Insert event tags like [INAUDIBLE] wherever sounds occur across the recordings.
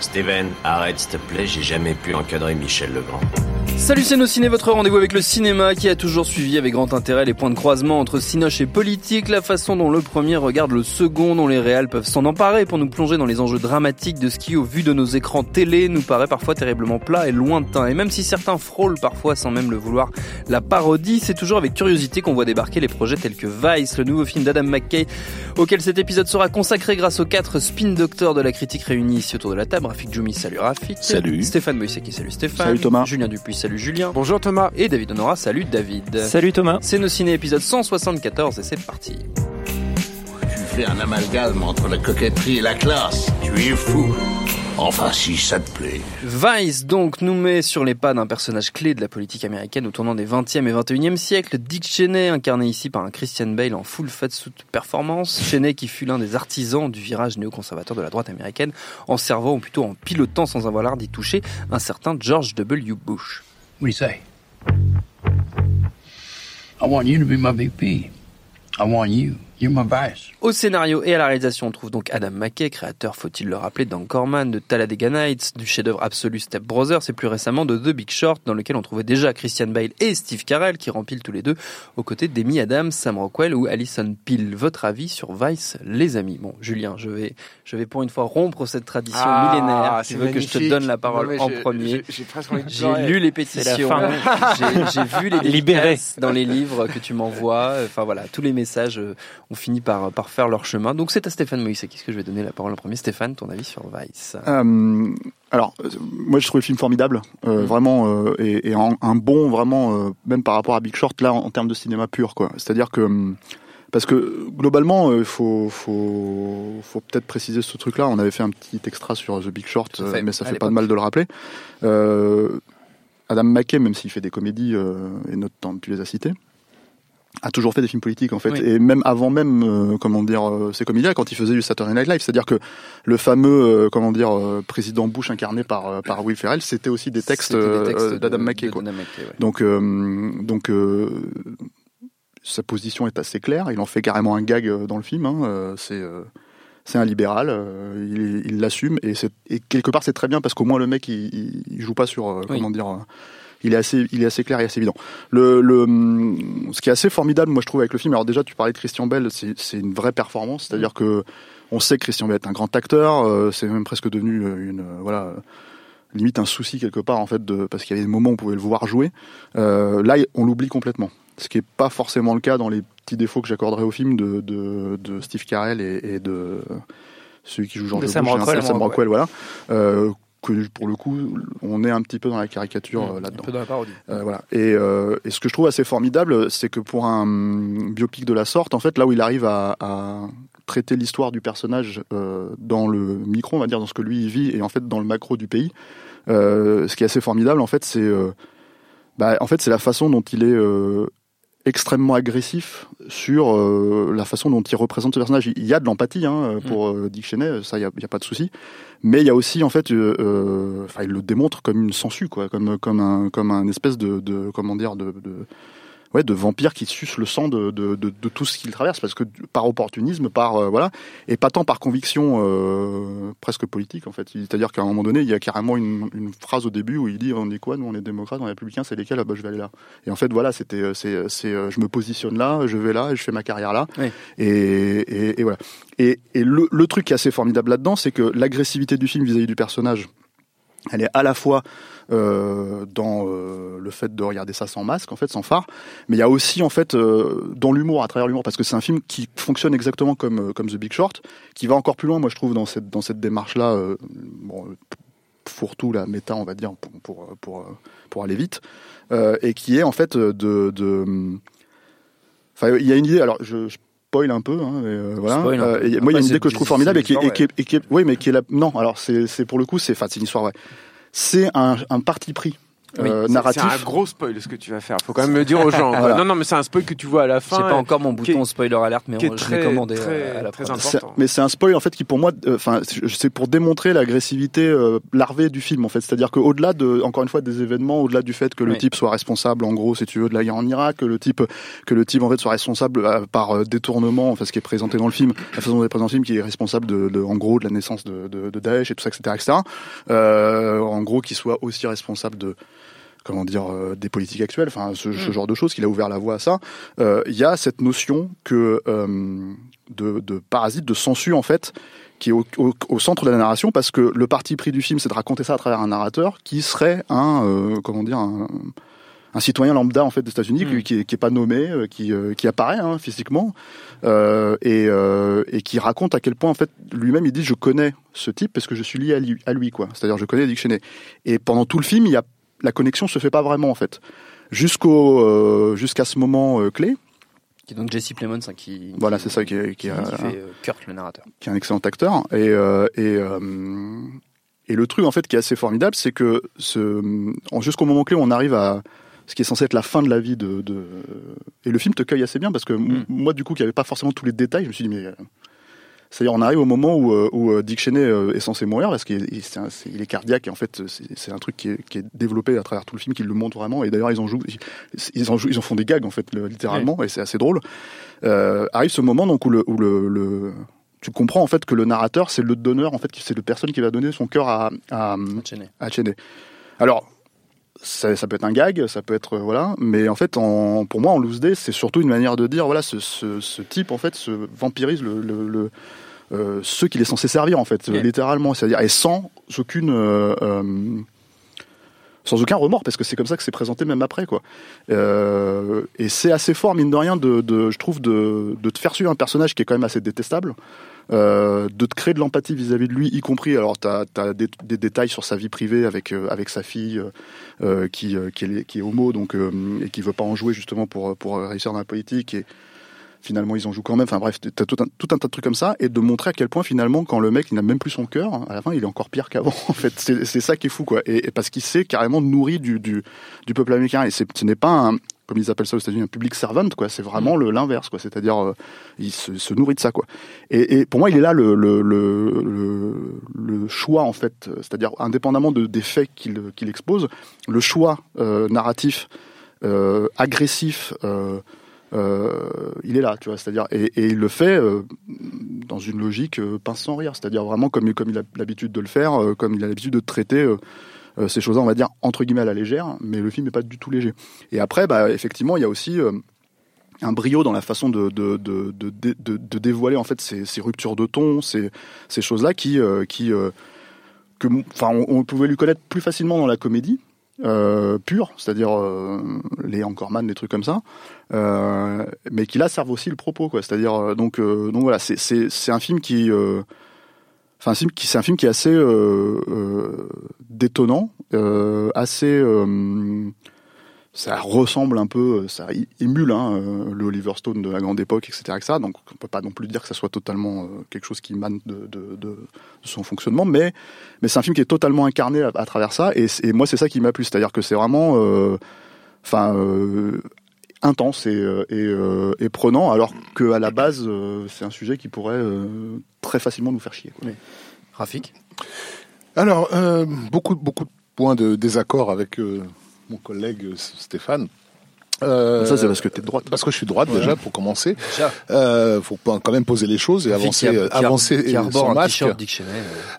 Steven, arrête s'il te plaît, j'ai jamais pu encadrer Michel Legrand. Salut c'est nos ciné, votre rendez-vous avec le cinéma qui a toujours suivi avec grand intérêt les points de croisement entre Cinoche et politique, la façon dont le premier regarde le second, dont les réals peuvent s'en emparer pour nous plonger dans les enjeux dramatiques de ce qui, au vu de nos écrans télé, nous paraît parfois terriblement plat et lointain. Et même si certains frôlent parfois sans même le vouloir la parodie, c'est toujours avec curiosité qu'on voit débarquer les projets tels que Vice, le nouveau film d'Adam McKay, auquel cet épisode sera consacré grâce aux quatre spin doctors de la critique réunis ici autour de la table. Rafik Djoumi, salut Rafik. Salut. Stéphane Moïseki, salut Stéphane. Salut Thomas. Julien Dupuis, salut Julien. Bonjour Thomas. Et David Honora, salut David. Salut Thomas. C'est nos ciné épisode 174 et c'est parti. Tu fais un amalgame entre la coquetterie et la classe. Tu es fou. Enfin, si ça te plaît. Vice donc nous met sur les pas d'un personnage clé de la politique américaine au tournant des 20e et 21e siècles, Dick Cheney, incarné ici par un Christian Bale en full fat suit performance. Cheney qui fut l'un des artisans du virage néoconservateur de la droite américaine en servant ou plutôt en pilotant sans avoir l'air d'y toucher un certain George W. Bush. What do you say? I want you to be my VP. I want you. Vice. Au scénario et à la réalisation, on trouve donc Adam McKay, créateur, faut-il le rappeler, d'Anchorman, de Talladega Nights, du chef-d'œuvre absolu Step Brothers et plus récemment de The Big Short, dans lequel on trouvait déjà Christian Bale et Steve Carell qui rempilent tous les deux aux côtés d'Amy Adams, Sam Rockwell ou Alison Peel. Votre avis sur Vice, les amis? Bon, Julien, je vais, je vais pour une fois rompre cette tradition Ah, millénaire. Tu c'est veux que je te donne la parole Non, en premier? j'ai- J'ai presque envie de j'ai pleurer. lu les pétitions, j'ai vu les [LAUGHS] Libéré. dédicaces dans les livres que tu m'envoies. Enfin voilà, tous les messages euh, ont fini par, par faire leur chemin. Donc c'est à Stéphane Moïse à qui que je vais donner la parole en premier. Stéphane, ton avis sur Vice? Euh, alors, euh, moi, je trouve le film formidable, euh, Mm. vraiment, et, et un, un bon, vraiment, même par rapport à Big Short, là, en, en termes de cinéma pur, quoi. C'est-à-dire que, hum, parce que globalement, il faut, faut, faut peut-être préciser ce truc-là. On avait fait un petit extra sur The Big Short, mais ça fait pas de mal de le rappeler. Adam McKay, même s'il fait des comédies, et notamment tu les as citées, a toujours fait des films politiques en fait Oui. et même avant même euh, comment dire euh, ces comédies quand il faisait du Saturday Night Live c'est-à-dire que le fameux euh, comment dire euh, président Bush incarné par euh, par Will Ferrell c'était aussi des textes, d'Adam de- McKay quoi. Adam McKay, ouais. donc donc sa position est assez claire il en fait carrément un gag dans le film hein, c'est c'est un libéral, euh, il l'assume et, quelque part c'est très bien parce qu'au moins le mec il, il- il joue pas sur euh, Oui. comment dire, il est assez il est assez clair et assez évident. Le, le hum, ce qui est assez formidable moi je trouve avec le film, alors déjà tu parlais de Christian Bell, c'est c'est une vraie performance, c'est-à-dire que on sait que Christian Bell est un grand acteur, euh, c'est même presque devenu euh, une euh, voilà limite un souci quelque part en fait de parce qu'il y avait des moments où on pouvait le voir jouer. Euh, là on l'oublie complètement, ce qui est pas forcément le cas dans les petits défauts que j'accorderais au film de, de, de Steve Carell et, et de celui qui joue George De Sam un- Rockwell. Sam Rockwell, voilà. Euh, que pour le coup, on est un petit peu dans la caricature euh, Un là-dedans. peu dans la parodie. Euh, voilà. Et, euh, et ce que je trouve assez formidable, c'est que pour un hum, biopic de la sorte, en fait, là où il arrive à, à traiter l'histoire du personnage euh, dans le micro, on va dire, dans ce que lui il vit, et en fait dans le macro du pays, euh, ce qui est assez formidable, en fait, c'est euh, bah, en fait, c'est la façon dont il est euh, extrêmement agressif sur euh, la façon dont il représente ce personnage. Il y a de l'empathie hein, pour euh, Dick Cheney, ça, il n'y a, pas de souci. Mais il y a aussi, en fait, euh, euh, enfin, il le démontre comme une sangsue, quoi, comme, comme, un, comme un espèce de, de comment dire, de, de, ouais, de vampire qui suce le sang de, de, de, de tout ce qu'il traverse, parce que par opportunisme, par euh, voilà, et pas tant par conviction euh, presque politique en fait. C'est-à-dire qu'à un moment donné, il y a carrément une, une phrase au début où il dit on est quoi Nous on est démocrates, on est républicains, c'est lesquels Ah bah je vais aller là. Et en fait voilà, c'était euh, c'est c'est euh, je me positionne là, je vais là, et je fais ma carrière là. Oui. Et, et, et voilà. Et, et le, le truc qui est assez formidable là-dedans, c'est que l'agressivité du film vis-à-vis du personnage, elle est à la fois euh, dans euh, le fait de regarder ça sans masque, en fait, sans phare, mais il y a aussi en fait euh, dans l'humour, à travers l'humour, parce que c'est un film qui fonctionne exactement comme comme The Big Short, qui va encore plus loin, moi je trouve dans cette dans cette démarche-là. euh, bon, fourre-tout, la méta, on va dire, pour pour pour, aller vite, et qui est en fait de, de enfin il y a une idée. Alors je spoil un peu, hein, mais, euh, voilà. Spoil. Euh, et moi, il y a une idée que je trouve formidable et qui, et qui, qui oui, mais qui est la, non. Alors c'est, c'est pour le coup, c'est, enfin, c'est une histoire vraie. C'est un, un parti pris Oui. euh, C'est- narratif. C'est un gros spoil ce que tu vas faire. Faut quand même me dire aux gens. [LAUGHS] Voilà. Non, non, mais c'est un spoil que tu vois à la fin. J'ai pas encore mon bouton spoiler alert, mais on- je très- l'ai commandé très- à la très important. C'est- mais c'est un spoil en fait qui pour moi, euh, enfin, c'est pour démontrer l'agressivité euh, larvée du film en fait. C'est-à-dire qu'au-delà de, encore une fois, des événements, au-delà du fait que le Oui. type soit responsable, en gros, si tu veux, de la guerre en Irak, que le type, que le type en fait soit responsable euh, par euh, détournement, enfin, ce qui est présenté dans le film, la façon dont il est présenté dans le film, qui est responsable de, de- en gros, de la naissance de, de, de Daesh et tout ça, etc., etc. Euh, en gros, qu'il soit aussi responsable de comment dire euh, des politiques actuelles, enfin ce, ce genre de choses, qu'il a ouvert la voie à ça. Euh, Il y a cette notion que euh, de, de parasite, de censure en fait, qui est au, au- au centre de la narration parce que le parti pris du film, c'est de raconter ça à travers un narrateur qui serait un comment dire un, un citoyen lambda en fait des États-Unis Mm. qui, qui est pas nommé, qui, qui apparaît hein, physiquement euh, et, euh, et qui raconte à quel point en fait lui-même il dit je connais ce type parce que je suis lié à lui, à lui quoi. C'est-à-dire je connais Dick Cheney. Et pendant tout le film, il y a la connexion se fait pas vraiment en fait. Jusqu'au euh, jusqu'à ce moment euh, clé, Qui est donc Jesse Plemons hein, qui. voilà c'est ça qui, qui, Qui, a- fait euh, Kurt le narrateur. qui est un excellent acteur. Et, euh, et, euh, et le truc en fait qui est assez formidable, c'est que ce, jusqu'au moment clé, on arrive à ce qui est censé être la fin de la vie de, de... et le film te cueille assez bien parce que Mm. moi du coup qui avait pas forcément tous les détails, je me suis dit mais euh, c'est-à-dire on arrive au moment où, euh, où euh, Dick Cheney euh, est censé mourir parce qu'il est, cardiaque et en fait c'est un truc qui est, qui est développé à travers tout le film qui le montre vraiment et d'ailleurs ils en jouent ils en jouent ils en font des gags en fait le- littéralement et c'est assez drôle euh, arrive ce moment donc où le, où le, le- tu comprends en fait que le narrateur c'est le donneur en fait c'est le personne qui va donner son cœur à, à, Cheney. à Cheney. Alors ça, ça peut être un gag, ça peut être euh, voilà, mais en fait, en, pour moi, en loose day, c'est surtout une manière de dire voilà, ce, ce, ce type en fait se vampirise le, le, le- euh, ceux qu'il est censé servir en fait, littéralement, c'est-à-dire et sans aucune euh, euh, sans aucun remords parce que c'est comme ça que c'est présenté même après quoi. Et c'est assez fort mine de rien de, de je trouve de, de te faire suivre un personnage qui est quand même assez détestable. Euh, de te créer de l'empathie vis-à-vis de lui, y compris. Alors, tu as, des, des détails sur sa vie privée avec euh, avec sa fille euh, euh, qui euh, qui est, qui est homo, donc euh, et qui veut pas en jouer justement pour pour réussir dans la politique et finalement ils en jouent quand même. Enfin bref, t'as tout un tout un tas de trucs comme ça et de montrer à quel point finalement quand le mec il n'a même plus son cœur, à la fin il est encore pire qu'avant. [LAUGHS] En fait, c'est ça qui est fou quoi. Et, et parce qu'il s'est carrément nourri du du du peuple américain et ce n'est pas un comme ils appellent ça aux États-Unis, un public servant, quoi. C'est vraiment le l'inverse, quoi. C'est-à-dire, euh, il se, se nourrit de ça, quoi. Et, pour moi, il est là le le le, le, choix, en fait. C'est-à-dire, indépendamment de, des faits qu'il qu'il expose, le choix euh, narratif, euh, agressif. Euh, il est là, tu vois, c'est-à-dire, et, et il le fait dans une logique pince sans rire, c'est-à-dire vraiment comme, comme il a l'habitude de le faire, comme il a l'habitude de traiter euh, ces choses-là, on va dire entre guillemets à la légère, mais le film n'est pas du tout léger. Et après, bah, effectivement, il y a aussi euh, un brio dans la façon de, de, de, de, dévoiler en fait ces, ces ruptures de ton, ces, ces choses-là qui, euh, qui que, enfin, on, pouvait lui connaître plus facilement dans la comédie. Euh, pure, c'est-à-dire euh, les Anchorman, les trucs comme ça, mais qui là servent aussi le propos, quoi. C'est-à-dire donc donc voilà, c'est un film qui Enfin, c'est un film qui est assez euh, euh, détonnant, euh, assez. ça ressemble un peu, ça émule hein, le Oliver Stone de la grande époque, etc.. Donc, on peut pas non plus dire que ça soit totalement quelque chose qui mane de, son fonctionnement, mais c'est un film qui est totalement incarné à, travers ça. Et, moi, c'est ça qui m'a plu, c'est-à-dire que c'est vraiment, intense et, euh, et, euh, et prenant, alors qu'à la base, euh, c'est un sujet qui pourrait euh, très facilement nous faire chier. Quoi. Rafik Alors, euh, beaucoup, beaucoup de points de désaccord avec euh, mon collègue euh, Stéphane. Euh, Ça, c'est parce que t'es de droite. Parce que je suis de droite déjà pour commencer. Déjà. Euh, faut quand même poser les choses et avancer, Qui a- euh, qui a- avancer qui un masque. euh.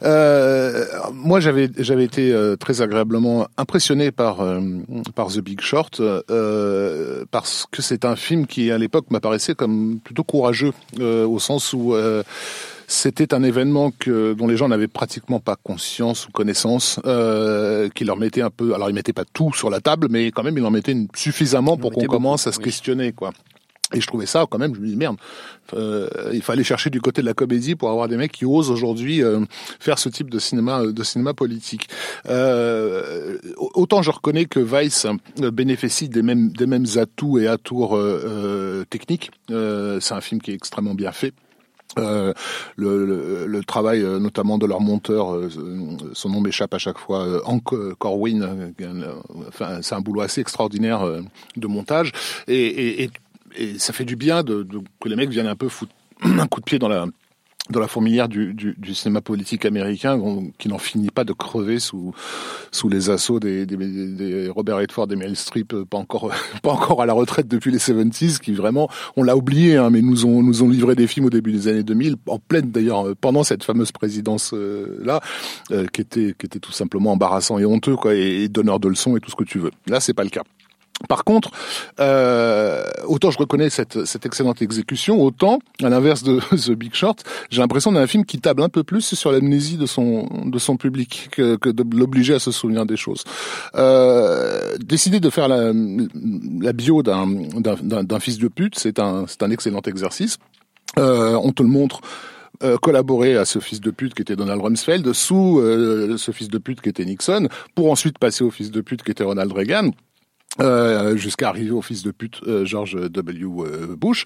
Euh, moi, j'avais j'avais été euh, très agréablement impressionné par euh, par The Big Short euh, parce que c'est un film qui à l'époque m'apparaissait comme plutôt courageux euh, au sens où euh, c'était un événement que dont les gens n'avaient pratiquement pas conscience ou connaissance, euh, qui leur mettait un peu. Alors, ils mettaient pas tout sur la table, mais quand même, ils en mettaient une- suffisamment Ils pour qu'on commence à se oui. questionner, quoi. Et je trouvais ça quand même, je me dis merde, euh, il fallait chercher du côté de la comédie pour avoir des mecs qui osent aujourd'hui euh, faire ce type de cinéma, de cinéma politique. Euh, autant je reconnais que Vice bénéficie des mêmes des mêmes atouts et atours techniques. C'est un film qui est extrêmement bien fait. Euh, le, le, le, travail euh, notamment de leur monteur, euh, son nom m'échappe à chaque fois, Hank Corwin, enfin, c'est un boulot assez extraordinaire de montage. Et, et, et, et, ça fait du bien de, de, que les mecs viennent un peu foutre [CLEARS THROAT] un coup de pied dans la dans la fourmilière du, du, du, cinéma politique américain qui n'en finit pas de crever sous sous les assauts des, des, des Robert Redford et Meryl Streep euh, pas encore [LAUGHS] pas encore à la retraite depuis les 70s qui vraiment on l'a oublié hein, mais nous ont nous ont livré des films au début des années 2000 en pleine d'ailleurs euh, pendant cette fameuse présidence euh, là qui était qui était tout simplement embarrassant et honteux quoi et, et donneur de leçons et tout ce que tu veux. Là c'est pas le cas par contre, euh, autant je reconnais cette, cette, excellente exécution, autant, à l'inverse de [LAUGHS] The Big Short, j'ai l'impression d'un film qui table un peu plus sur l'amnésie de son, public que, que de l'obliger à se souvenir des choses. Euh, décider de faire la, la bio d'un fils de pute, c'est un, un excellent exercice. Euh, on te le montre euh, collaborer à ce fils de pute qui était Donald Rumsfeld sous euh, ce fils de pute qui était Nixon, pour ensuite passer au fils de pute qui était Ronald Reagan. Euh, jusqu'à arriver au fils de pute euh, George W. Euh, Bush.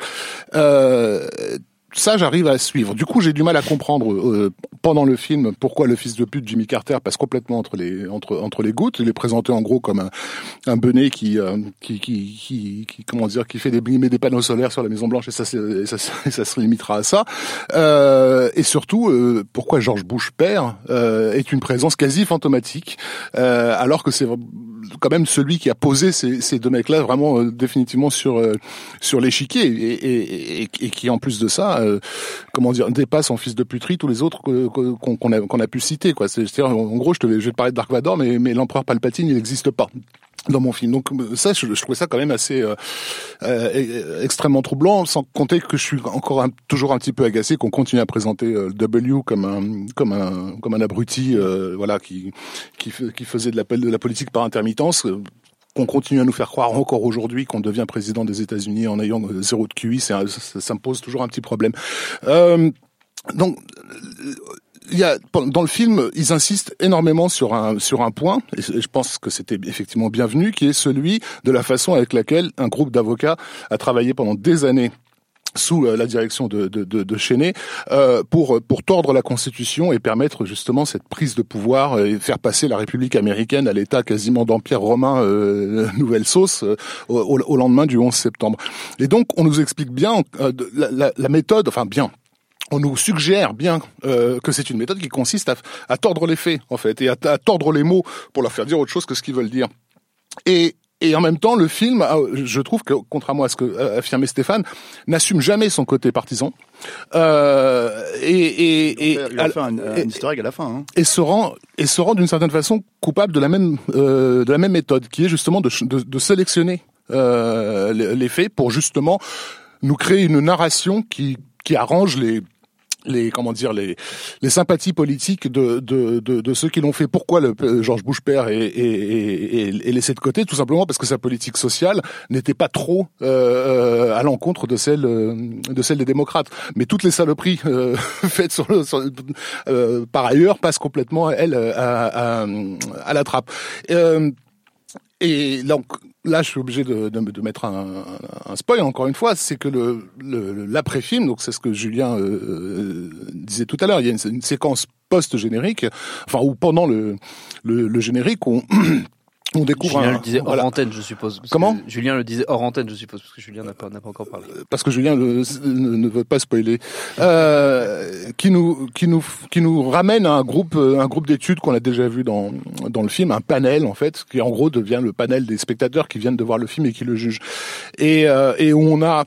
Ça, j'arrive à suivre. Du coup, j'ai du mal à comprendre euh, pendant le film pourquoi le fils de pute Jimmy Carter passe complètement entre les entre entre les gouttes. Il est présenté en gros comme un, un benet qui, euh, qui, qui, qui, qui comment dire qui fait des met des panneaux solaires sur la Maison Blanche et ça ça, [LAUGHS] ça, se limitera à ça. Euh, et surtout, euh, pourquoi George Bush père est une présence quasi fantomatique alors que c'est quand même celui qui a posé ces, ces deux mecs-là vraiment définitivement sur sur l'échiquier et, et, et, qui en plus de ça euh, comment dire, dépasse en fils de puterie tous les autres qu'on a, pu citer. Quoi. C'est-à-dire, en gros, je, vais te parler de Dark Vador, mais, l'empereur Palpatine, il n'existe pas dans mon film. Donc ça, je, trouvais ça quand même assez euh, euh, extrêmement troublant, sans compter que je suis encore toujours un petit peu agacé qu'on continue à présenter euh, W comme un comme un comme un abruti, voilà, qui qui, faisait de la politique par intermittence qu'on continue à nous faire croire encore aujourd'hui qu'on devient président des États-Unis en ayant euh, zéro de QI, ça, ça, me pose toujours un petit problème. Euh, donc, il y a dans le film, ils insistent énormément sur un sur un point, et je pense que c'était effectivement bienvenu, qui est celui de la façon avec laquelle un groupe d'avocats a travaillé pendant des années sous euh, la direction de, de, de, de euh, pour pour tordre la Constitution et permettre justement cette prise de pouvoir et faire passer la République américaine à l'état quasiment d'empire romain euh, [LAUGHS] nouvelle sauce euh, au, au, lendemain du 11 septembre. Et donc on nous explique bien la, la, la méthode, enfin bien, on nous suggère bien euh, que c'est une méthode qui consiste à, à, tordre les faits en fait et à, à, tordre les mots pour leur faire dire autre chose que ce qu'ils veulent dire. Et, et en même temps, le film, je trouve que, contrairement à ce que euh, affirmait Stéphane, n'assume jamais son côté partisan. Euh, et, et, et, il a fait un, un easter egg à la fin. Hein. Et se rend et se rend d'une certaine façon coupable de la même euh, de la même méthode, qui est justement de, de, de sélectionner euh, les faits pour justement nous créer une narration qui qui arrange les les comment dire les les sympathies politiques de de de, de ceux qui l'ont fait. Pourquoi le George Bush père est, est, est, est, laissé de côté? Tout simplement parce que sa politique sociale n'était pas trop euh, à l'encontre de celle de celle des démocrates. Mais toutes les saloperies euh, [LAUGHS] faites sur, sur euh, par ailleurs passent complètement elle à, à, à la trappe. Et donc là, je suis obligé de, de, de mettre un, un, spoil encore une fois, c'est que le l'après-film, donc c'est ce que Julien euh, euh, disait tout à l'heure, il y a une, une séquence post-générique, enfin ou pendant le, le, le générique, on [CLEARS THROAT] on découvre Julien un, le disait hors voilà. antenne, je suppose. Comment Julien le disait hors antenne, je suppose, parce que Julien n'a pas, encore parlé. Parce que Julien ne, ne veut pas spoiler. Euh, qui nous, qui nous, qui nous ramène à un groupe, un groupe d'études qu'on a déjà vu dans dans le film, un panel en fait, qui en gros devient le panel des spectateurs qui viennent de voir le film et qui le jugent. Et euh, et où on a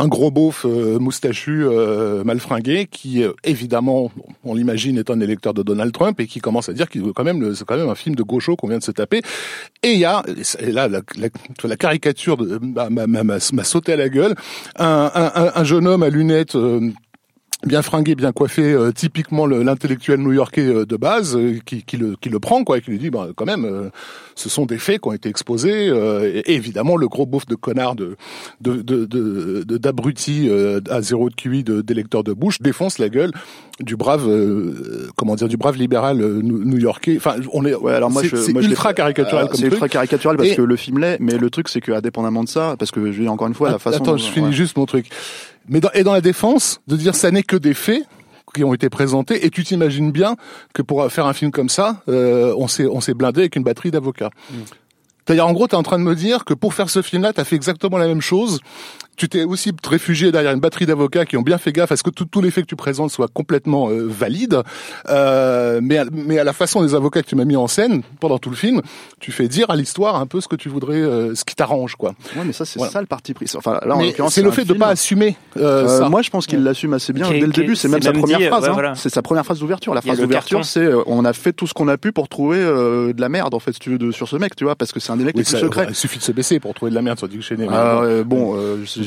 un gros beauf euh, moustachu euh, mal fringué qui euh, évidemment on l'imagine est un électeur de Donald Trump et qui commence à dire qu'il veut quand même c'est quand même un film de gaucho qu'on vient de se taper. Et il y a et là la, caricature m'a, sauté à la gueule. Un, un, un jeune homme à lunettes bien fringué, bien coiffé, euh, typiquement le- l'intellectuel new-yorkais euh, de base, euh, qui, qui, le, qui le prend, quoi, et qui lui dit, bah, quand même, euh, ce sont des faits qui ont été exposés, euh, et, et évidemment le gros beauf de connard de de de de- de- d'abruti euh, à zéro de QI de d'électeur de Bush défonce la gueule du brave, euh, comment dire, du brave libéral euh, new- new-yorkais. Enfin, on est, Ouais, alors moi, c'est ultra caricatural comme C'est ultra caricatural parce Et- que le film l'est, mais le truc c'est que indépendamment de ça, parce que je dis encore une fois la façon. Attends, dont- je finis ouais. juste mon truc. Mais dans, et dans la défense, de dire ça n'est que des faits qui ont été présentés, et tu t'imagines bien que pour faire un film comme ça, euh, on s'est on s'est blindé avec une batterie d'avocats. C'est-à-dire, en gros, tu es en train de me dire que pour faire ce film-là, tu as fait exactement la même chose. Tu t'es aussi réfugié derrière une batterie d'avocats qui ont bien fait gaffe à ce que tout- tous les faits que tu présentes soient complètement euh, valides. Euh, mais, à, mais à la façon des avocats que tu m'as mis en scène pendant tout le film, tu fais dire à l'histoire un peu ce que tu voudrais, euh, ce qui t'arrange, quoi. Ouais, mais ça c'est Voilà. ça le parti pris. Enfin, là, en l'occurrence, c'est le fait de film. pas assumer euh, Euh, ça. moi, je pense qu'il l'assume assez bien dès le début. C'est même sa même première dit, phrase. ouais, hein. voilà. C'est sa première phrase d'ouverture. La phrase d'ouverture, c'est euh, on a fait tout ce qu'on a pu pour trouver euh, de la merde en fait, si tu veux, de, sur ce mec, tu vois, parce que c'est un des mecs Oui, les plus secrets. Il suffit de se baisser pour trouver de la merde sur Dick Cheney. Ah, bon.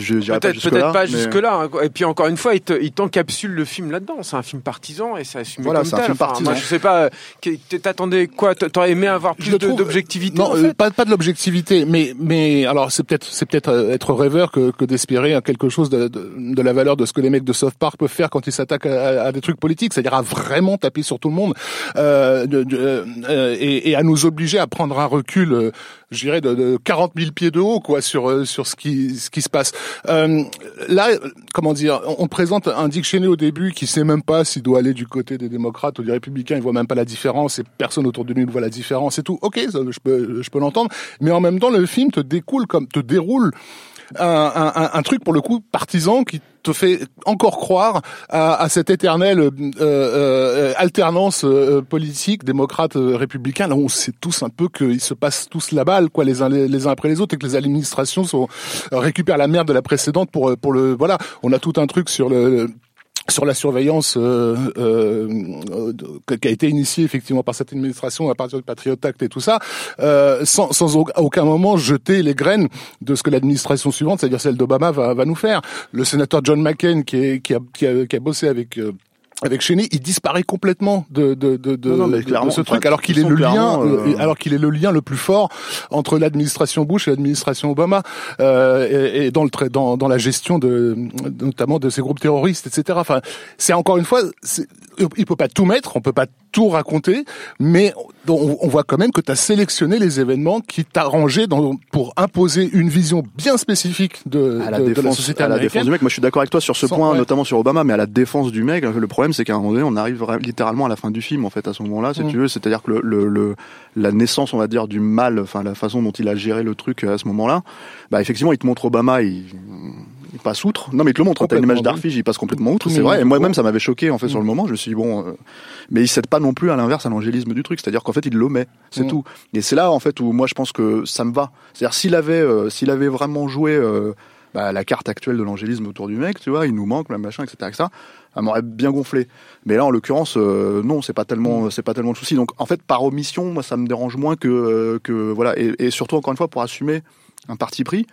Je pas Peut-être pas mais- jusque là. hein. Et puis encore une fois, il te- il t'encapsule le film là-dedans. C'est un film partisan et c'est assumé Voilà, comme c'est un tel. film Enfin, partisan. Moi, je sais pas. T'attendais quoi? T'aurais aimé avoir plus d'objectivité Non, en euh, fait? pas, pas de l'objectivité, mais mais alors c'est peut-être c'est peut-être euh, être rêveur que, que d'espérer à quelque chose de, de, de la valeur de ce que les mecs de South Park peuvent faire quand ils s'attaquent à, à des trucs politiques, c'est-à-dire à vraiment taper sur tout le monde euh, de- de- euh, et, et à nous obliger à prendre un recul, euh, je dirais de, de 40 000 pieds de haut quoi sur euh, sur ce qui ce qui se passe. Euh, là, comment dire, on, on présente un Dick Cheney au début qui sait même pas s'il doit aller du côté des démocrates ou des républicains, il voit même pas la différence et personne autour de lui ne voit la différence et tout. Ok, ça, je peux je peux l'entendre, mais en même temps le film te découle comme te déroule un, un, un- truc pour le coup partisan qui te fait encore croire à, à cette éternelle euh, euh, alternance euh, politique démocrate euh, républicain. Là on sait tous un peu qu'ils se passent tous la balle quoi les uns les, uns après les autres et que les administrations récupèrent la merde de la précédente pour pour le voilà. On a tout un truc sur le- sur la surveillance euh, euh, euh, qui a été initiée effectivement par cette administration à partir du Patriot Act et tout ça, euh, sans, sans aucun moment jeter les graines de ce que l'administration suivante, c'est-à-dire celle d'Obama, va, nous faire. Le sénateur John McCain qui, qui a bossé avec euh, avec Cheney, il disparaît complètement de de de, de, Non, non, ce truc, alors qu'il est le lien, euh, euh, alors qu'il est le lien le plus fort entre l'administration Bush et l'administration Obama, euh, et, et dans le dans dans la gestion de notamment de ces groupes terroristes, etc. Enfin, c'est encore une fois, il peut pas tout mettre, on peut pas tout raconter, mais on, on voit quand même que tu as sélectionné les événements qui t'arrangeaient pour imposer une vision bien spécifique de, à la de- de défense, société à la défense du mec. Moi, je suis d'accord avec toi sur ce Sans- point, ouais. notamment sur Obama, mais à la défense du mec, le problème, c'est qu'à un moment donné, on arrive littéralement à la fin du film, en fait, à ce moment-là, si Mm. tu veux. C'est-à-dire que le, le, le- la naissance, on va dire, du mal, enfin, la façon dont il a géré le truc à ce moment-là, bah, effectivement, il te montre Obama, il, il passe outre. Non, mais il te le montre. T'as une image d'Arfige, il passe complètement outre, c'est vrai. Et moi-même, ça m'avait choqué, en fait, sur Mm. le moment. Je me suis dit, bon, euh, mais il cède pas non plus à l'inverse à l'angélisme du truc. C'est-à-dire qu'en fait, il l'omet. C'est Mm. tout. Et c'est là, en fait, où moi, je pense que ça me va. C'est-à-dire, s'il avait, euh, s'il avait vraiment joué, euh, bah, la carte actuelle de l'angélisme autour du mec, tu vois, il nous manque, le machin, etc., etc., ça m'aurait bien gonflé. Mais là, en l'occurrence, euh, non, c'est pas tellement, c'est pas tellement le souci. Donc, en fait, par omission, moi, ça me dérange moins que, euh, que voilà, et, et surtout encore une fois pour assumer un parti pris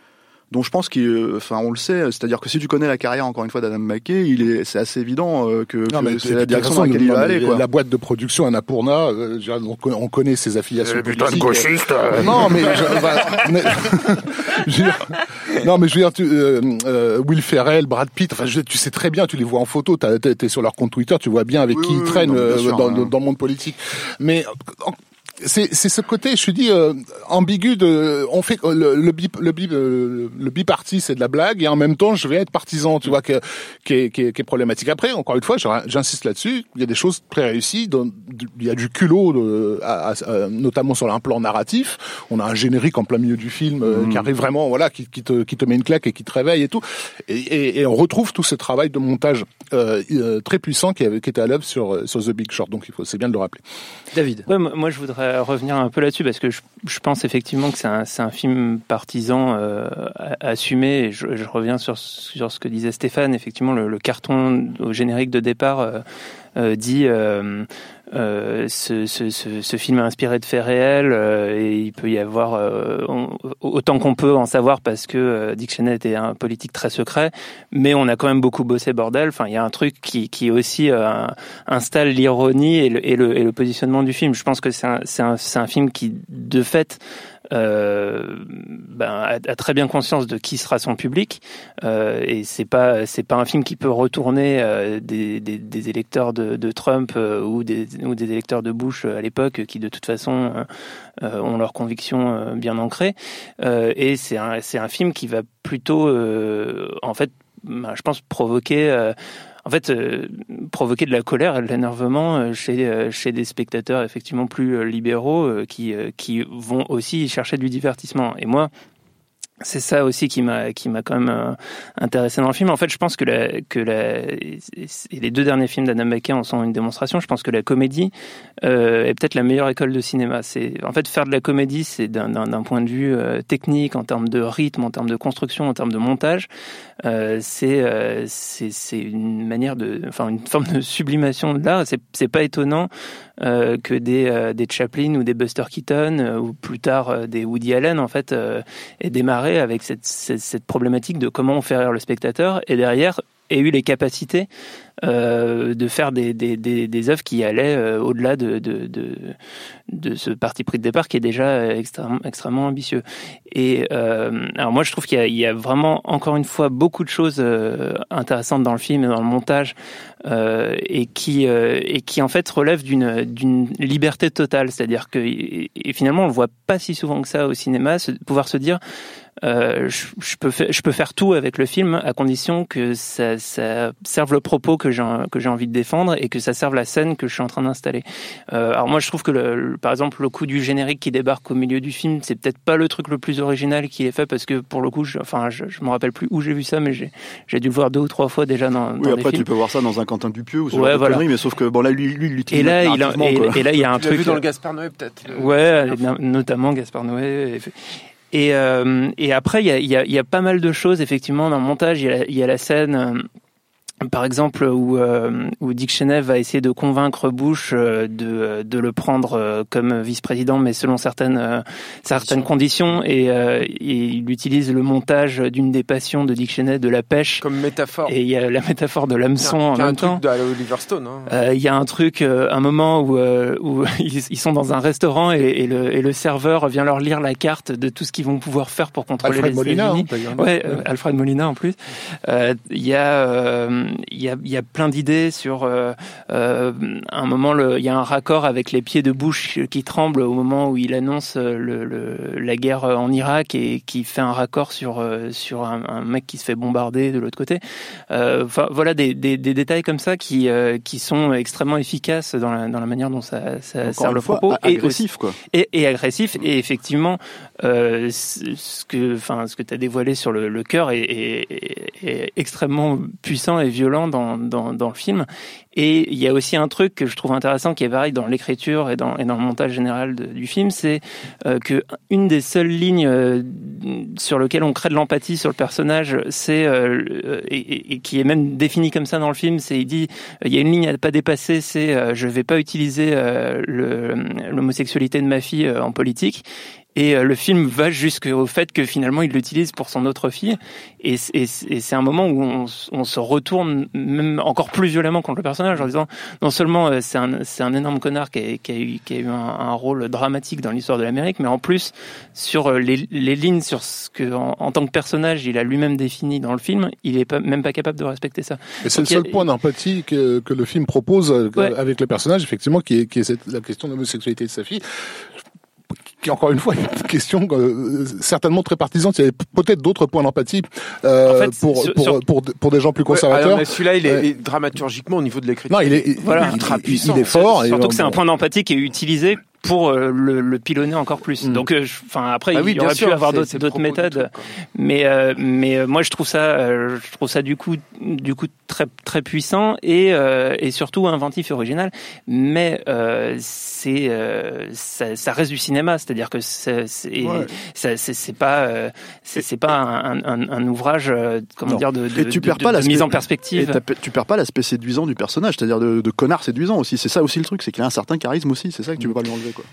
dont je pense qu'il, enfin, on le sait, c'est-à-dire que si tu connais la carrière encore une fois d'Adam McKay, il est, c'est assez évident euh, que, Non, que mais c'est la direction dans laquelle il va aller, quoi. La boîte de production Annapurna, euh, on, connaît, on connaît ses affiliations Euh, putain de gauchiste euh. Non, mais, je, voilà, mais- [LAUGHS] je veux dire- non, mais je veux dire, tu, euh, euh, Will Ferrell, Brad Pitt, enfin, je- tu sais très bien, tu les vois en photo, t'as- t'es sur leur compte Twitter, tu vois bien avec Oui, qui oui, ils traînent non, euh, sûr, dans, hein. dans le monde politique. Mais en- c'est c'est ce côté, je suis dit euh, ambigu de, on fait le le bi le bi euh, le biparti c'est de la blague et en même temps je vais être partisan, tu vois que qui est, qui est, qui est problématique. Après, encore une fois, j'in- j'insiste là-dessus, il y a des choses très réussies, il y a du culot, de- à- à- à- notamment sur un plan narratif. On a un générique en plein milieu du film euh, qui arrive vraiment, voilà, qui, qui te qui te met une claque et qui te réveille et tout. Et, et, et on retrouve tout ce travail de montage euh, euh, très puissant qui, avait, qui était à l'œuvre sur euh, sur The Big Short. Donc il faut, c'est bien de le rappeler. David. Ouais, moi, je voudrais revenir un peu là-dessus parce que je, pense effectivement que c'est un, un film partisan euh, assumé. Je, je reviens sur, ce que disait Stéphane. Effectivement, le, carton au générique de départ euh, euh, dit euh, euh, ce, film est inspiré de faits réels euh, et il peut y avoir euh, autant qu'on peut en savoir parce que euh, Dick Cheney était un politique très secret, mais on a quand même beaucoup bossé bordel. Enfin, il y a un truc qui, qui aussi euh, installe l'ironie et le, et, le, positionnement du film. Je pense que c'est un, un, un film qui, de fait, euh, ben, a, a très bien conscience de qui sera son public euh, et c'est pas c'est pas un film qui peut retourner euh, des, des, des électeurs de, de Trump euh, ou des ou des électeurs de Bush euh, à l'époque qui de toute façon euh, ont leurs convictions bien ancrées. Et c'est un c'est un film qui va plutôt en fait ben, je pense provoquer en fait, euh, provoquer de la colère et de l'énervement euh, chez euh, chez des spectateurs effectivement plus libéraux qui qui vont aussi chercher du divertissement. Et moi, c'est ça aussi qui m'a qui m'a quand même euh, intéressé dans le film. En fait, je pense que la que la et les deux derniers films d'Adam McKay en sont une démonstration. Je pense que la comédie euh, est peut-être la meilleure école de cinéma. C'est en fait faire de la comédie, c'est d'un point de vue euh, technique, en termes de rythme, en termes de construction, en termes de montage, euh, c'est euh, c'est c'est une manière de, enfin une forme de sublimation de l'art. C'est c'est pas étonnant euh, que des euh, des Chaplin ou des Buster Keaton euh, ou plus tard euh, des Woody Allen en fait aient démarré avec cette, cette cette problématique de comment on fait rire le spectateur. Et derrière aient eu les capacités euh, de faire des, des, des, des œuvres qui allaient euh, au-delà de, de, de, de ce parti pris de départ qui est déjà euh, extrêmement, extrêmement ambitieux. Et euh, alors moi je trouve qu'il y, y a vraiment encore une fois beaucoup de choses euh, intéressantes dans le film et dans le montage euh, et qui et qui en fait relèvent d'une d'une liberté totale, c'est-à-dire que et, finalement on le voit pas si souvent que ça au cinéma, pouvoir se dire euh, je, je peux faire, je peux faire tout avec le film à condition que ça, ça serve le propos que j'ai que j'ai envie de défendre et que ça serve la scène que je suis en train d'installer. Euh, alors moi je trouve que le, le- par exemple le coup du générique qui débarque au milieu du film c'est peut-être pas le truc le plus original qui est fait parce que pour le coup je, enfin je, je me rappelle plus où j'ai vu ça mais j'ai j'ai dû le voir deux ou trois fois déjà dans, dans Oui, des après, films. tu peux voir ça dans un Quentin Dupieux ou ce Ouais, genre voilà. mais sauf que, bon, là, lui, lui, il l'utilise Et là, il a, et, et là, il y a un Tu l'as truc. vu dans le Gaspard Noé, peut-être Ouais, no- notamment Gaspard Noé. Et, et, euh, et après, il y a, pas mal de choses, effectivement, dans le montage. Il y a, y a la scène, euh, par exemple, où, euh, où Dick Cheney va essayer de convaincre Bush euh, de, de le prendre euh, comme vice-président, mais selon certaines, euh, certaines conditions. Et, euh, et il utilise le montage d'une des passions de Dick Cheney, de la pêche. Comme métaphore. Et il y a la métaphore de l'hameçon en un même temps. truc d'Oliver Stone. Hein. Euh, Il y a un truc, un moment où, où [LAUGHS] ils, sont dans un restaurant et, et le, et le serveur vient leur lire la carte de tout ce qu'ils vont pouvoir faire pour contrôler Alfred les Molina, États-Unis. hein. Ouais, Alfred Molina en plus. Euh, Il y a, euh, il y a, il y a plein d'idées sur euh, euh, un moment. Il y a un raccord avec les pieds de Bush qui tremblent au moment où il annonce euh, le, le- la guerre en Irak et qui fait un raccord sur sur un, un mec qui se fait bombarder de l'autre côté. Enfin, voilà des, des, des détails comme ça qui qui sont extrêmement efficaces dans la, dans la manière dont ça, sert le fois, propos et agressif, quoi. et, et agressif et effectivement euh, ce que enfin ce que tu as dévoilé sur le, le cœur est, est- est- est extrêmement puissant et violent dans, dans, le film. Et il y a aussi un truc que je trouve intéressant qui est pareil dans l'écriture et dans, et dans le montage général du film c'est euh, que une des seules lignes euh, sur lesquelles on crée de l'empathie sur le personnage c'est euh, et, et- qui est même définie comme ça dans le film c'est il dit il y a une ligne à ne pas dépasser c'est euh, je vais pas utiliser euh, l'homosexualité de ma fille euh, en politique et euh, le film va jusqu'au fait que finalement il l'utilise pour son autre fille. Et, c'est un moment où on, on se retourne même encore plus violemment contre le personnage en disant non seulement euh, c'est un, un énorme connard qui a, qui a eu, qui a eu un, un rôle dramatique dans l'histoire de l'Amérique, mais en plus sur euh, les, les lignes sur ce que en, en tant que personnage il a lui-même défini dans le film, il est pas, même pas capable de respecter ça. Et c'est le a- seul point d'empathie que, que le film propose Ouais. avec le personnage, effectivement, qui est, qui est cette- la question de l'homosexualité de sa fille qui encore une fois est [LAUGHS] une question euh, certainement très partisane. Il y avait peut-être d'autres points d'empathie euh, En fait, pour, sur- pour, sur- pour, pour des gens plus Ouais, conservateurs. mais celui-là, il est, Ouais. dramaturgiquement au niveau de l'écriture. Non, il est, il- Voilà. il, ultra il- puissant. il est fort. et, Surtout euh, que c'est un point d'empathie qui est utilisé pour euh, le, le pilonner encore plus. Mm. Donc, euh, enfin après, Bah oui, il bien aurait sûr, pu avoir d'autres méthodes, mais euh, mais euh, moi je trouve ça, euh, je trouve ça du coup du coup très très puissant et euh, et surtout inventif et original. Mais euh, c'est euh, ça, ça reste du cinéma, c'est-à-dire que c'est c'est Ouais. c'est pas euh, c'est pas un, un, un ouvrage euh, comment Non. dire de, de, Et tu de- perds de- pas de l'aspect- mise en Et perspective. t'as- tu perds pas l'aspect séduisant du personnage, c'est-à-dire de, de connard séduisant aussi. C'est ça aussi le truc, c'est qu'il a un certain charisme aussi. C'est ça que tu peux pas lui enlever, quoi.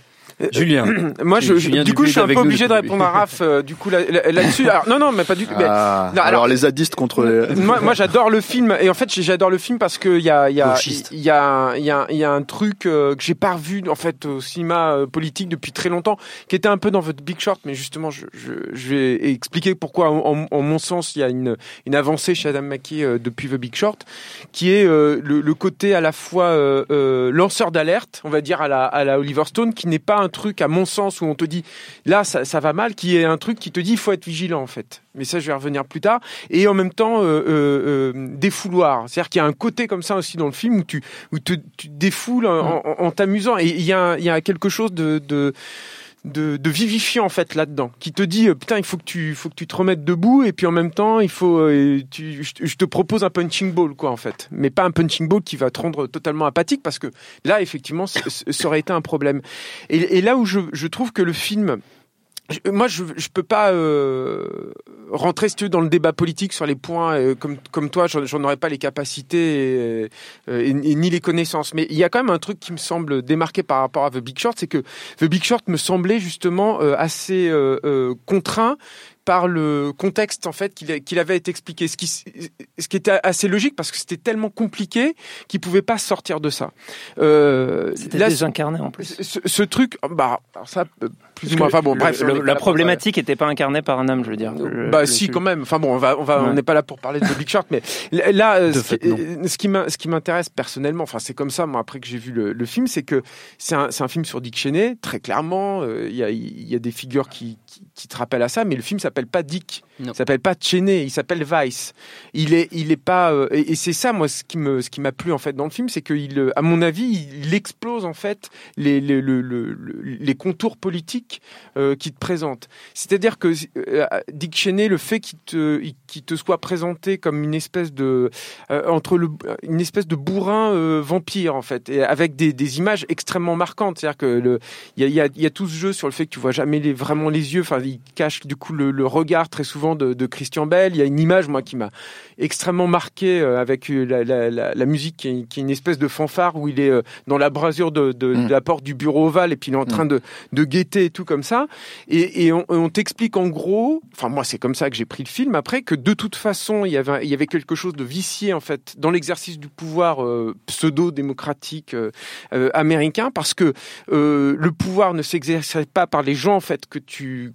Julien. [CLEARS THROAT] Moi, je, Julien du coup, je suis un peu nous obligé de répondre à Raph, euh, du coup, là- là- là-dessus. [LAUGHS] Alors, non, non, mais pas du tout. Ah, alors, alors- les zadistes contre les... moi, moi j'adore le film et en fait j'adore le film parce que il y a il y a il y a il y a il y a un truc euh, que j'ai pas revu en fait au cinéma euh, politique depuis très longtemps qui était un peu dans votre Big Short mais justement je, je, je vais expliquer pourquoi en, en- en mon sens il y a une une avancée chez Adam McKay euh, depuis The Big Short qui est euh, le, le côté à la fois euh, euh, lanceur d'alerte on va dire à la à la Oliver Stone qui n'est pas un truc à mon sens où on te dit là ça, ça va mal qui est un truc qui te dit il faut être vigilant en fait. Mais ça je vais revenir plus tard. Et en même temps euh, euh, euh, défouloir. C'est-à-dire qu'il y a un côté comme ça aussi dans le film où tu où te, tu défoules en, en- en t'amusant. Et il y a il y a quelque chose de, de de, de vivifiant en fait là-dedans, qui te dit euh, putain il faut que tu faut que tu te remettes debout et puis en même temps il faut euh, tu, je, te- propose un punching ball quoi en fait, mais pas un punching ball qui va te rendre totalement apathique parce que là effectivement ça aurait été un problème. Et, et là où je, je trouve que le film moi, je je peux pas euh, rentrer si tu veux, dans le débat politique sur les points euh, comme comme toi. J'en aurais pas les capacités et, euh, et- et ni les connaissances. Mais il y a quand même un truc qui me semble démarqué par rapport à The Big Short, c'est que The Big Short me semblait justement euh, assez euh, euh, contraint par le contexte en fait qu'il avait été expliqué, ce qui ce qui était assez logique parce que c'était tellement compliqué qu'il pouvait pas sortir de ça. Euh, C'était désincarné en plus. ce, ce truc, bah alors ça euh, plus ou Parce moins. que Enfin bon, le- bref, le- la problématique n'était pas incarnée par un homme, je veux dire. Le- bah le- si quand même. Enfin bon, on va, on va, on n'est pas là pour parler de Big Short, mais là, euh, De ce, fait, qui, non. euh, ce qui m'in- ce qui m'intéresse personnellement, enfin c'est comme ça, moi après que j'ai vu le, le film, c'est que c'est un, c'est un film sur Dick Cheney, très clairement. euh, Il y a, il y a des figures qui, qui, qui te rappellent à ça, mais le film s'appelle pas Dick, Non. il s'appelle pas Cheney, il s'appelle Vice. Il est, il est pas, euh, et, et c'est ça moi ce qui me, ce qui m'a plu en fait dans le film, c'est qu'il, euh, à mon avis, il explose en fait les, les, le- le- le- les contours politiques euh, qu'il te présente. C'est-à-dire que euh, Dick Cheney, le fait qu'il te, soit présenté comme une espèce de euh, entre le, une espèce de bourrin vampire en fait, et avec des, des images extrêmement marquantes. C'est-à-dire que il y a, il y, a, il y a tout ce jeu sur le fait que tu vois jamais les, vraiment les yeux. Enfin, il cache du coup le, le regard très souvent de, de Christian Bell. Il y a une image moi qui m'a extrêmement marqué avec la, la, la, la musique qui est, qui est une espèce de fanfare où il est dans la brasure de, de, Mm. de la porte du bureau ovale et puis il est en train de, de guetter et tout comme ça. Et, on, t'explique en gros, enfin moi c'est comme ça que j'ai pris le film après, que de toute façon il y avait, quelque chose de vicié en fait dans l'exercice du pouvoir euh, pseudo-démocratique euh, euh, américain parce que le pouvoir ne s'exerçait pas par les gens en fait que tu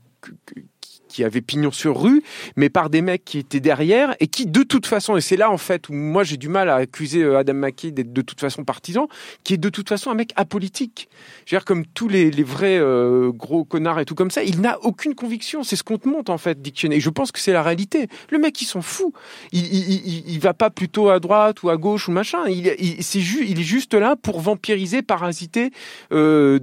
qui avaient pignon sur rue, mais par des mecs qui étaient derrière et qui, de toute façon, et c'est là en fait où moi j'ai du mal à accuser euh, Adam McKay d'être de toute façon partisan, qui est de toute façon un mec apolitique. Je veux dire, comme tous les, vrais euh, gros connards et tout comme ça, il n'a aucune conviction. C'est ce qu'on te montre en fait, Dick. Et je pense que c'est la réalité. Le mec, il s'en fout. Il, il, va pas plutôt à droite ou à gauche ou machin. Il, est juste là pour vampiriser, parasiter euh,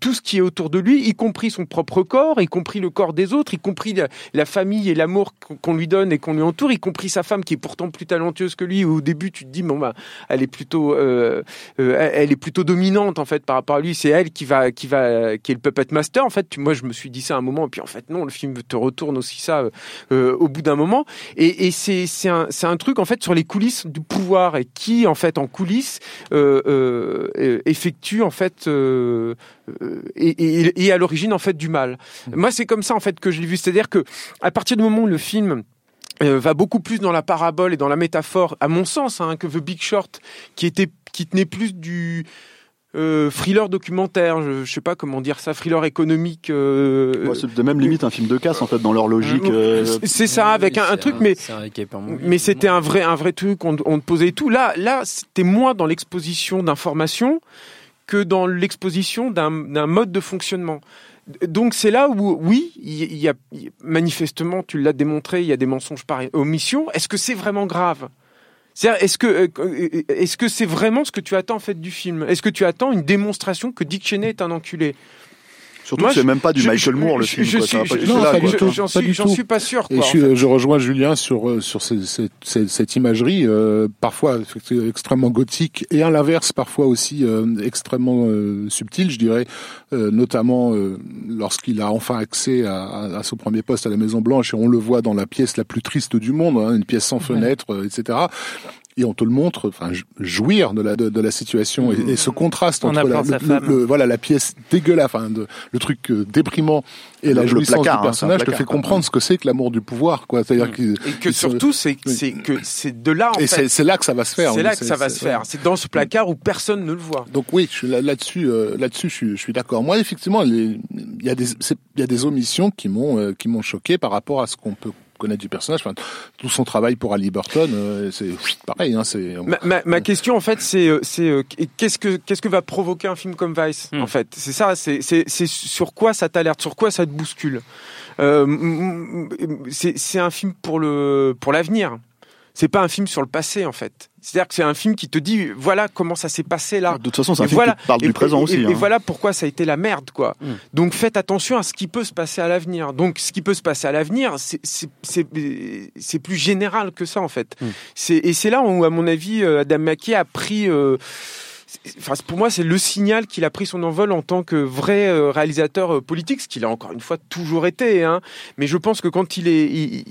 tout ce qui est autour de lui, y compris son propre corps, y compris le corps des autres, y compris la, la famille et l'amour qu'on- lui donne et qu'on lui entoure, y compris sa femme qui est pourtant plus talentueuse que lui. Au début, tu te dis bon bah elle est plutôt euh, euh, elle- est plutôt dominante en fait par rapport à lui. C'est elle qui va qui va qui est le puppet master en fait. Moi, je me suis dit ça à un moment et puis en fait non, le film te retourne aussi ça euh, au bout d'un moment. Et, c'est c'est un c'est un truc en fait sur les coulisses du pouvoir et qui en fait en coulisses effectue en fait et, à l'origine en fait du mal. Moi, c'est comme ça en fait que je vu, c'est-à-dire que à partir du moment où le film euh, va beaucoup plus dans la parabole et dans la métaphore, à mon sens, hein, que The Big Short, qui était, qui tenait plus du euh, thriller documentaire, je, je sais pas comment dire ça, thriller économique. euh, Ouais, c'est de même limite un film de casse en fait dans leur logique. euh, c'est- c'est ça, avec un, un truc, un Movie. mais c'était un vrai, un vrai truc, on, on te posait tout. Là, là, c'était moins dans l'exposition d'informations que dans l'exposition d'un d'un mode de fonctionnement. Donc c'est là où, oui, il y, a manifestement, tu l'as démontré, il y a des mensonges par omission. Est-ce que c'est vraiment grave? Est-ce que euh, est-ce que c'est vraiment ce que tu attends en fait du film? Est-ce que tu attends une démonstration que Dick Cheney est un enculé? Surtout Moi, que c'est même pas du je- Michael Moore le je- film. je quoi, suis- ça va pas je- du je- tout Non, là, pas quoi. du tout. J'en suis, pas sûr. Et Quoi, je, en suis- fait. je rejoins Julien sur euh, sur ces- ces- ces- cette imagerie euh, parfois extrêmement gothique et à l'inverse parfois aussi euh, extrêmement euh, subtile, je dirais, euh, notamment euh, lorsqu'il a enfin accès à, à- à son premier poste à la Maison Blanche et on le voit dans la pièce la plus triste du monde, hein, une pièce sans fenêtre, euh, etc. Et on te le montre, enfin jou- jouir de la de, de la situation et, et ce contraste En entre la, le- femme. le- voilà la pièce dégueulasse, enfin de- le truc euh, déprimant et Le- la le jouissance placard, hein, du personnage c'est un te fait quoi. comprendre ce que c'est que l'amour du pouvoir, quoi. C'est-à-dire que Et que surtout, c'est oui. c'est que c'est de là en et c'est c'est là que ça va se faire. C'est là que ça va se faire. C'est dans ce placard où personne ne le voit. Donc oui, je suis là- là-dessus, euh, là-dessus, je suis, je suis d'accord. Moi, effectivement, il y a des, il y a des omissions qui m'ont, euh, qui m'ont choqué par rapport à ce qu'on peut connaître du personnage. Enfin, tout son travail pour Ali Burton, euh, c'est pareil. Hein, c'est Ma, ma, ma question en fait, c'est euh, c'est euh, qu'est-ce que qu'est-ce que va provoquer un film comme Vice Hmm. en fait? C'est ça. C'est c'est c'est sur quoi ça t'alerte Sur quoi ça te bouscule? Euh, C'est c'est un film pour le pour l'avenir. C'est pas un film sur le passé en fait. C'est-à-dire que c'est un film qui te dit voilà comment ça s'est passé là. De toute façon, c'est un Et film voilà. qui parle Et- du présent et- aussi. Et, hein. et voilà pourquoi ça a été la merde, quoi. Mm. Donc faites attention à ce qui peut se passer à l'avenir. Donc ce qui peut se passer à l'avenir, c'est- plus général que ça en fait. Mm. Et c'est là où, à mon avis, euh, Adam McKay a pris. euh, Enfin, pour moi, c'est le signal qu'il a pris son envol en tant que vrai euh, réalisateur euh, politique, ce qu'il a encore une fois toujours été. Hein. Mais je pense que quand il est,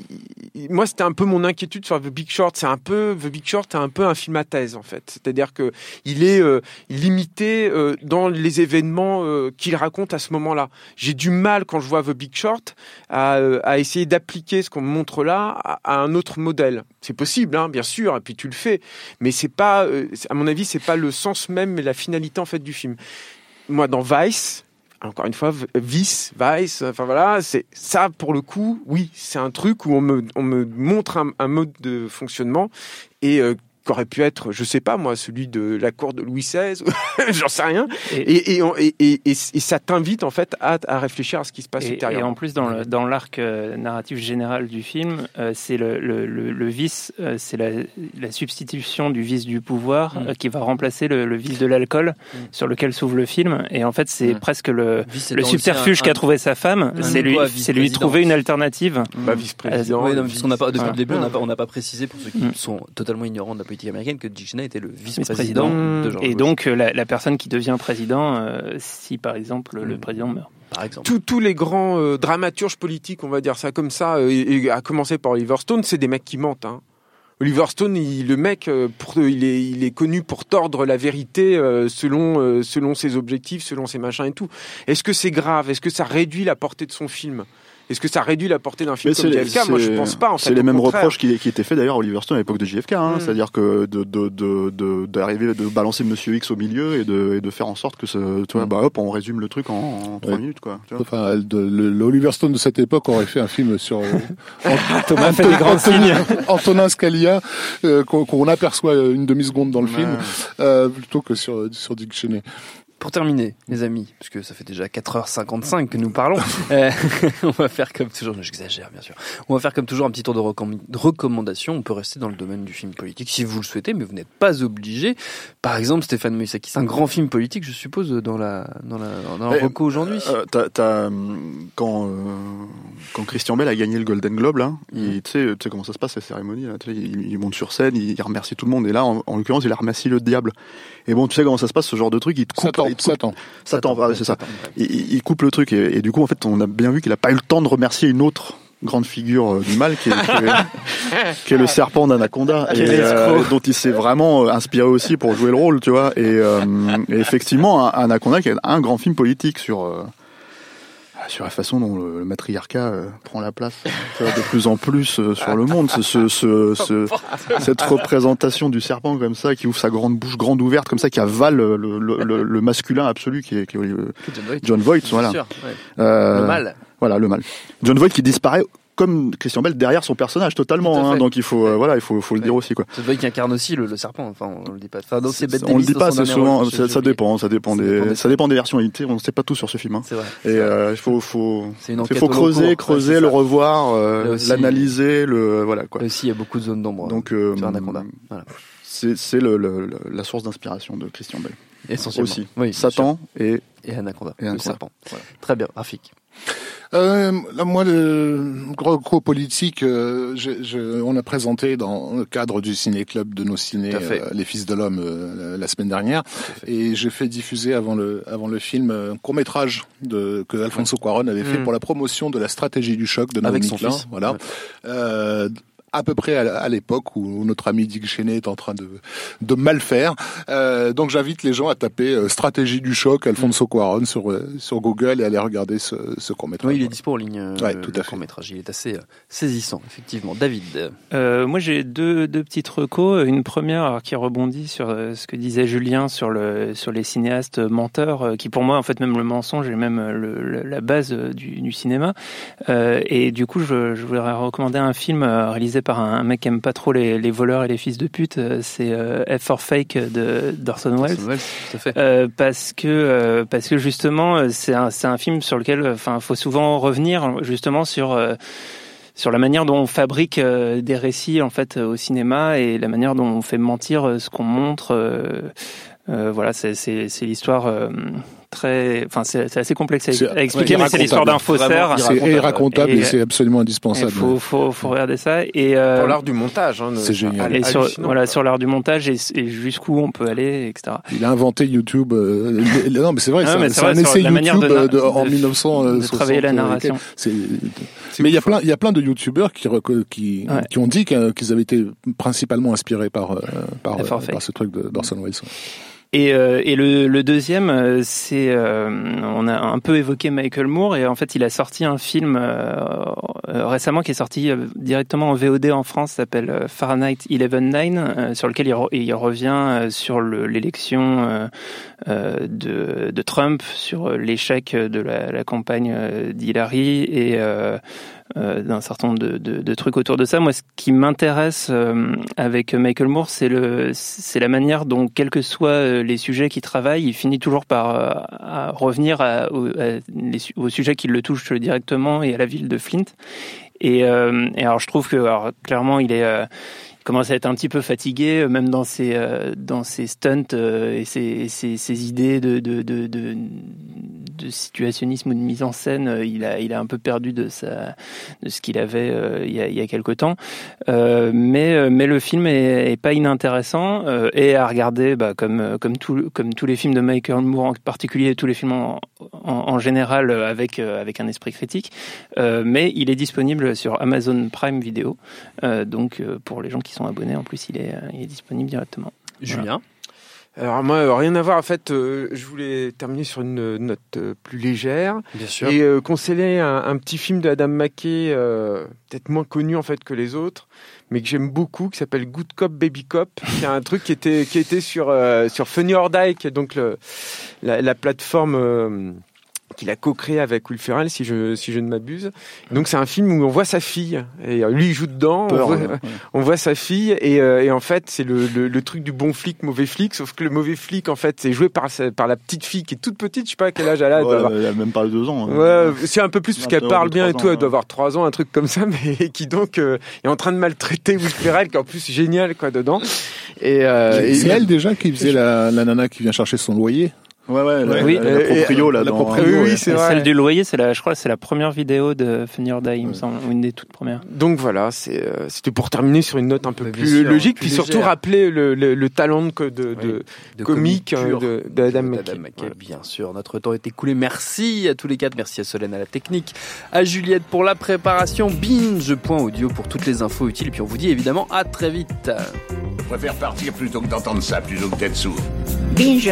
moi, c'était un peu mon inquiétude sur The Big Short. C'est un peu The Big Short, c'est un peu un film à thèse en fait. C'est-à-dire que il est euh, limité dans les événements qu'il raconte à ce moment-là. J'ai du mal quand je vois The Big Short à, essayer d'appliquer ce qu'on me montre là à, un autre modèle. C'est possible, hein, bien sûr, et puis tu le fais, mais c'est pas, à mon avis, c'est pas le sens même la finalité en fait du film. Moi, dans Vice. Encore une fois, Vice, Vice, enfin voilà, c'est ça pour le coup, oui, c'est un truc où on me, on me montre un, un mode de fonctionnement et euh, qu'aurait pu être, je sais pas moi, celui de la cour de Louis XVI, [LAUGHS] j'en sais rien. Et- Et, et, on- et, et, et- et ça t'invite en fait à, à réfléchir à ce qui se passe Et, et ultérieurement. en plus, dans le- dans l'arc euh, narratif général du film, euh, c'est le, le, le, le vice, euh, c'est la, la substitution du vice du pouvoir Mm. euh, qui va remplacer le, le vice de l'alcool Mm. sur lequel s'ouvre le film. Et en fait, c'est Mm. presque le, Vice le étant subterfuge un- qu'a trouvé sa femme, c'est lui, c'est lui trouver une alternative. Bah, vice-président. Oui, non, parce qu'on n'a pas, depuis le début, on n'a pas, on n'a pas précisé pour ceux qui sont totalement ignorants de la politique américaine que Dick était le vice-président. vice-président de George Et Bush, donc, euh, la, la personne qui devient président, euh, si par exemple le Mm. président meurt. par exemple. Tous- tous les grands euh, dramaturges politiques, on va dire ça comme ça, euh, et, et à commencer par Oliver Stone, c'est des mecs qui mentent. Hein. Oliver Stone, il, le mec, euh, pour, il, est, il est connu pour tordre la vérité euh, selon, euh, selon ses objectifs, selon ses machins et tout. Est-ce que c'est grave? Est-ce que ça réduit la portée de son film? Est-ce que ça réduit la portée d'un film Mais comme JFK Moi, je pense pas. En fait, C'est les mêmes contraire. reproches qui, qui étaient faits d'ailleurs à Oliver Stone à l'époque de JFK, hein, Mm. c'est-à-dire que de de de de- d'arriver de, balancer Monsieur X au milieu et de et de faire en sorte que ce, tu vois, Mm. bah hop, on résume le truc en, en trois Ouais. minutes quoi. tu vois. Enfin, de, le, le Oliver Stone de cette époque aurait fait un film sur euh, [LAUGHS] Thomas fait des grands Antonin, Antonin Scalia euh, qu'on qu'on aperçoit une demi seconde dans le film, euh, plutôt que sur sur Dick Cheney. Pour terminer, les amis, puisque ça fait déjà 4h55 que nous parlons, [LAUGHS] euh, on va faire comme toujours, j'exagère bien sûr, on va faire comme toujours un petit tour de, recomm- de recommandations. On peut rester dans le domaine du film politique si vous le souhaitez, mais vous n'êtes pas obligé. Par exemple, Stéphane Moïsaki, c'est un grand film politique, je suppose, dans la dans la dans la Eh, reco aujourd'hui. Euh, quand euh, quand Christian Bell a gagné le Golden Globe là, il, tu sais comment ça se passe ces cérémonies là, tu sais, il, il monte sur scène, il, il remercie tout le monde et là en, en l'occurrence il a remercié le diable. Et bon tu sais comment ça se passe ce genre de truc, il te coupe, Satan, Satan. Satan, voilà, c'est ça. Il, coupe le truc et, et du coup en fait on a bien vu qu'il a pas eu le temps de remercier une autre grande figure euh, du mal qui est, qui est- [LAUGHS] qui est le serpent d'Anaconda et, Quel euh, dont il s'est vraiment euh, inspiré aussi pour jouer le rôle tu vois et, euh, et effectivement Anaconda qui est un grand film politique sur euh, sur la façon dont le matriarcat euh, prend la place vois, de plus en plus euh, sur le monde ce, ce, ce- ce- cette représentation du serpent comme ça qui ouvre sa grande bouche grande ouverte comme ça qui avale le, le, le- le masculin absolu qui est, qui est, euh, John Voight. John Voight voilà sûr, ouais. Euh, Le mal. voilà, le mal. John Voight qui disparaît comme Christian Bell derrière son personnage totalement. Hein, donc il faut, euh, voilà, il faut, faut le dire aussi quoi. C'est vrai qu'il incarne aussi le, le serpent. Enfin, on, le dit pas. Enfin, donc c'est Bette on le Davis dit dans pas, c'est souvent, rôle, ça, dépend, ça dépend Ça dépend des, des- ça dépend des versions éditées. On ne sait pas tout sur ce film. Hein. C'est vrai. Et euh, il faut, il creuser, cours. Creuser, le revoir, euh, l'analyser, le voilà quoi. Là aussi, il y a beaucoup de zones d'ombre. Donc Anaconda. Voilà. c'est le, le- le- la source d'inspiration de Christian Bell. Essentiellement. Aussi. Oui, Satan et Anaconda. et le serpent. Voilà. Très bien. Rafik. Euh, moi, le gros politique, euh, je, je- on a présenté dans le cadre du ciné club de nos fait. euh, Les Fils de l'homme euh, la semaine dernière, et j'ai fait diffuser avant le avant le film un court métrage de que Alfonso Cuarón avait fait Mm. pour la promotion de la stratégie du choc de Naomi Klein, voilà. Ouais. À peu près à, l'époque où notre ami Dick Cheney est en train de, de mal faire. Euh, donc j'invite les gens à taper euh, stratégie du choc Alfonso Cuarón sur euh, sur Google et à aller regarder ce, ce court métrage. Oui, il est dispo en ligne. Ouais, le- tout le à fait. court métrage. Il est assez saisissant, effectivement. David. Euh, moi, j'ai deux, deux petites recos. Une première qui rebondit sur ce que disait Julien sur, le, sur les cinéastes menteurs, qui pour moi, en fait, même le mensonge est même le, le- la base du, du cinéma. Euh, et du coup, je, je voudrais recommander un film euh, réalisé par un, mec qui aime pas trop les, les voleurs et les fils de pute. Euh, C'est euh, F for Fake de d'Orson Welles. Orson Welles, tout à fait. Euh, parce que euh, parce que justement c'est un c'est un film sur lequel enfin faut souvent revenir justement sur euh, sur la manière dont on fabrique des récits en fait au cinéma et la manière dont on fait mentir ce qu'on montre voilà c'est l'histoire très enfin c'est c'est assez complexe à, expliquer mais c'est l'histoire d'un faussaire C'est irracontable et, Et- c'est absolument il indispensable. faut faut faut regarder ça et euh, Pour l'art du montage. Hein, c'est génial. et sur voilà sur l'art du montage et, et jusqu'où on peut aller etc Il a inventé YouTube. euh, non, mais c'est vrai, Ah, c'est un- essai YouTube de euh, de- en de- 1960. de travailler la narration. Mais il y a plein, il y a plein de YouTubeurs qui qui, Ouais. qui ont dit qu'ils avaient été principalement inspirés par euh, par, euh, par ce truc de- d'Orson Welles. Et, euh, et le, le deuxième, euh, c'est, euh, on a un peu évoqué Michael Moore et en fait, il a sorti un film euh, euh, récemment qui est sorti euh, directement en VOD en France, s'appelle Fahrenheit 11.9, euh, sur lequel il, re- il revient sur le- l'élection de, de Trump, sur l'échec de la, la campagne d'Hillary et d'un certain nombre de, trucs autour de ça. Moi, ce qui m'intéresse euh, avec Michael Moore, c'est le, c'est la manière dont, quels que soient euh, les sujets qu'il travaille, il finit toujours par euh, revenir à, aux sujets qui le touchent directement et à la ville de Flint. Et, euh, alors, je trouve que clairement, il est euh, commence à être un petit peu fatigué, euh, même dans ses euh, dans ses stunts euh, et ses, ses, idées de de, de, de situationnisme ou de mise en scène. Il a il a un peu perdu de sa de ce qu'il avait il y a il y a quelque temps. Mais mais le film est, pas inintéressant et à regarder bah, comme comme tout comme tous les films de Michael Moore en particulier tous les films en, en, général avec avec un esprit critique. Mais il est disponible sur Amazon Prime Video. Donc pour les gens qui sont abonnés, en plus, il est, euh, il est disponible directement. Julien. Alors moi, euh, rien à voir. En fait, euh, je voulais terminer sur une note euh, plus légère Bien sûr. et euh, conseiller un, un petit film de Adam McKay, euh, peut-être moins connu en fait que les autres, mais que j'aime beaucoup, qui s'appelle Good Cop Baby Cop. C'est un truc qui était qui était sur euh, sur Funny or Die, qui est donc le, la, la plateforme. Qu'il a co-créé avec Will Ferrell, si je, si je ne m'abuse. Donc c'est un film où on voit sa fille, et euh, lui il joue dedans, on voit, ouais, ouais. [LAUGHS] on voit sa fille, et, euh, et en fait c'est le, le, le truc du bon flic, mauvais flic, sauf que le mauvais flic en fait c'est joué par, par la petite fille qui est toute petite, je sais pas à quel âge elle a, elle doit Ouais, avoir- elle a même pas deux ans. hein. Ouais, c'est un peu plus parce qu'elle 21 parle bien et 3 tout, ans, elle doit avoir 3 ans, un truc comme ça, [LAUGHS] mais qui donc euh, est en train de maltraiter Will Ferrell, qui est en plus génial quoi dedans. Et, euh, et- c'est elle déjà qui faisait la, la nana qui vient chercher son loyer. Ouais, ouais, la, Oui. la, la proprio, là, la dans- proprio, Oui, c'est. Celle du loyer, c'est la, je crois, c'est la première vidéo de Funny or Die, il me semble, ou une des toutes premières. Donc voilà, c'est, euh, c'était pour terminer sur une note un peu Mais bien plus sûr, logique, plus puis surtout rappeler le, le, le talent de, de, de, de comique, d'Adam McKay. McKay, bien sûr. Notre temps est écoulé. Merci à tous les quatre. Merci à Solène à la technique, à Juliette pour la préparation, binge.audio pour toutes les infos utiles. Et puis on vous dit évidemment à très vite. Je préfère partir plutôt que d'entendre ça, plutôt que d'être sourd. Binge.